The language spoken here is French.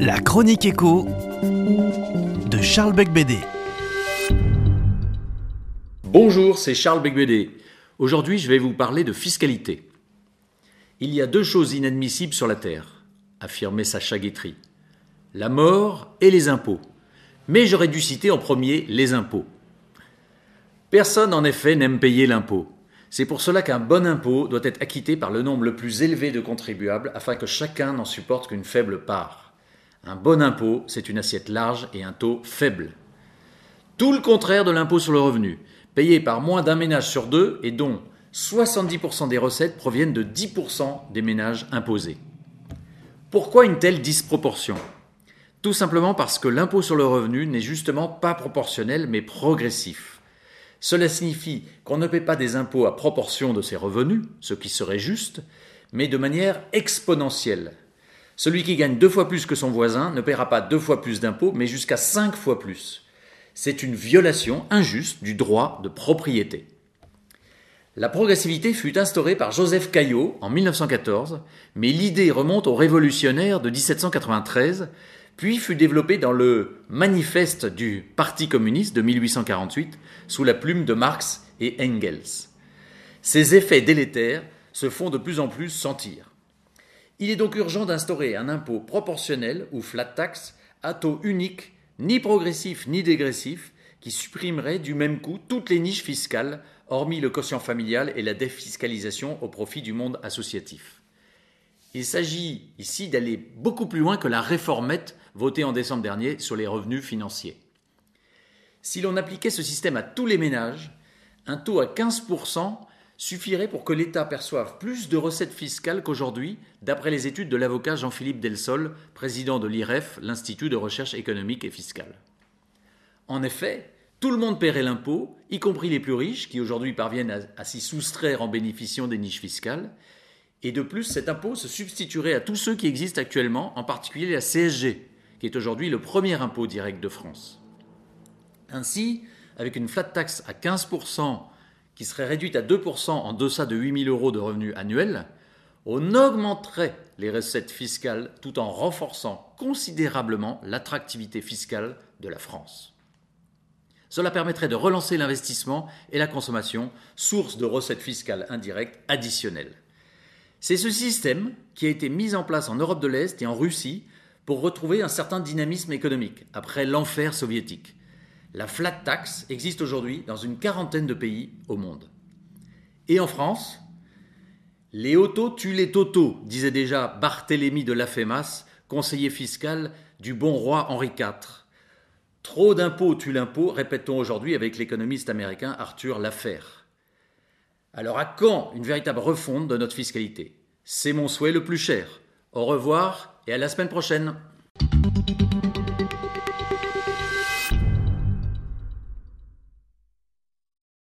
La chronique écho de Charles Becbédé. Bonjour, c'est Charles Becbédé. Aujourd'hui, je vais vous parler de fiscalité. Il y a deux choses inadmissibles sur la Terre, affirmait Sacha Guitry la mort et les impôts. Mais j'aurais dû citer en premier les impôts. Personne, en effet, n'aime payer l'impôt. C'est pour cela qu'un bon impôt doit être acquitté par le nombre le plus élevé de contribuables afin que chacun n'en supporte qu'une faible part. Un bon impôt, c'est une assiette large et un taux faible. Tout le contraire de l'impôt sur le revenu, payé par moins d'un ménage sur deux et dont 70% des recettes proviennent de 10% des ménages imposés. Pourquoi une telle disproportion? Tout simplement parce que l'impôt sur le revenu n'est justement pas proportionnel mais progressif. Cela signifie qu'on ne paie pas des impôts à proportion de ses revenus, ce qui serait juste, mais de manière exponentielle. Celui qui gagne deux fois plus que son voisin ne paiera pas deux fois plus d'impôts, mais jusqu'à cinq fois plus. C'est une violation injuste du droit de propriété. La progressivité fut instaurée par Joseph Caillot en 1914, mais l'idée remonte aux révolutionnaires de 1793 puis fut développé dans le Manifeste du Parti communiste de 1848 sous la plume de Marx et Engels. Ces effets délétères se font de plus en plus sentir. Il est donc urgent d'instaurer un impôt proportionnel ou flat tax à taux unique, ni progressif ni dégressif, qui supprimerait du même coup toutes les niches fiscales, hormis le quotient familial et la défiscalisation au profit du monde associatif. Il s'agit ici d'aller beaucoup plus loin que la réformette votée en décembre dernier sur les revenus financiers. Si l'on appliquait ce système à tous les ménages, un taux à 15% suffirait pour que l'État perçoive plus de recettes fiscales qu'aujourd'hui, d'après les études de l'avocat Jean-Philippe Delsol, président de l'IREF, l'Institut de recherche économique et fiscale. En effet, tout le monde paierait l'impôt, y compris les plus riches, qui aujourd'hui parviennent à, à s'y soustraire en bénéficiant des niches fiscales, et de plus, cet impôt se substituerait à tous ceux qui existent actuellement, en particulier la CSG, qui est aujourd'hui le premier impôt direct de France. Ainsi, avec une flat tax à 15%, qui serait réduite à 2% en deçà de 8 000 euros de revenus annuels, on augmenterait les recettes fiscales tout en renforçant considérablement l'attractivité fiscale de la France. Cela permettrait de relancer l'investissement et la consommation, source de recettes fiscales indirectes additionnelles. C'est ce système qui a été mis en place en Europe de l'Est et en Russie pour retrouver un certain dynamisme économique après l'enfer soviétique. La flat tax existe aujourd'hui dans une quarantaine de pays au monde. Et en France, les autos tuent les totaux, disait déjà Barthélemy de Lafémas, conseiller fiscal du bon roi Henri IV. Trop d'impôts tuent l'impôt, répète-t-on aujourd'hui avec l'économiste américain Arthur Laffer. Alors à quand une véritable refonte de notre fiscalité? C'est mon souhait le plus cher. Au revoir et à la semaine prochaine.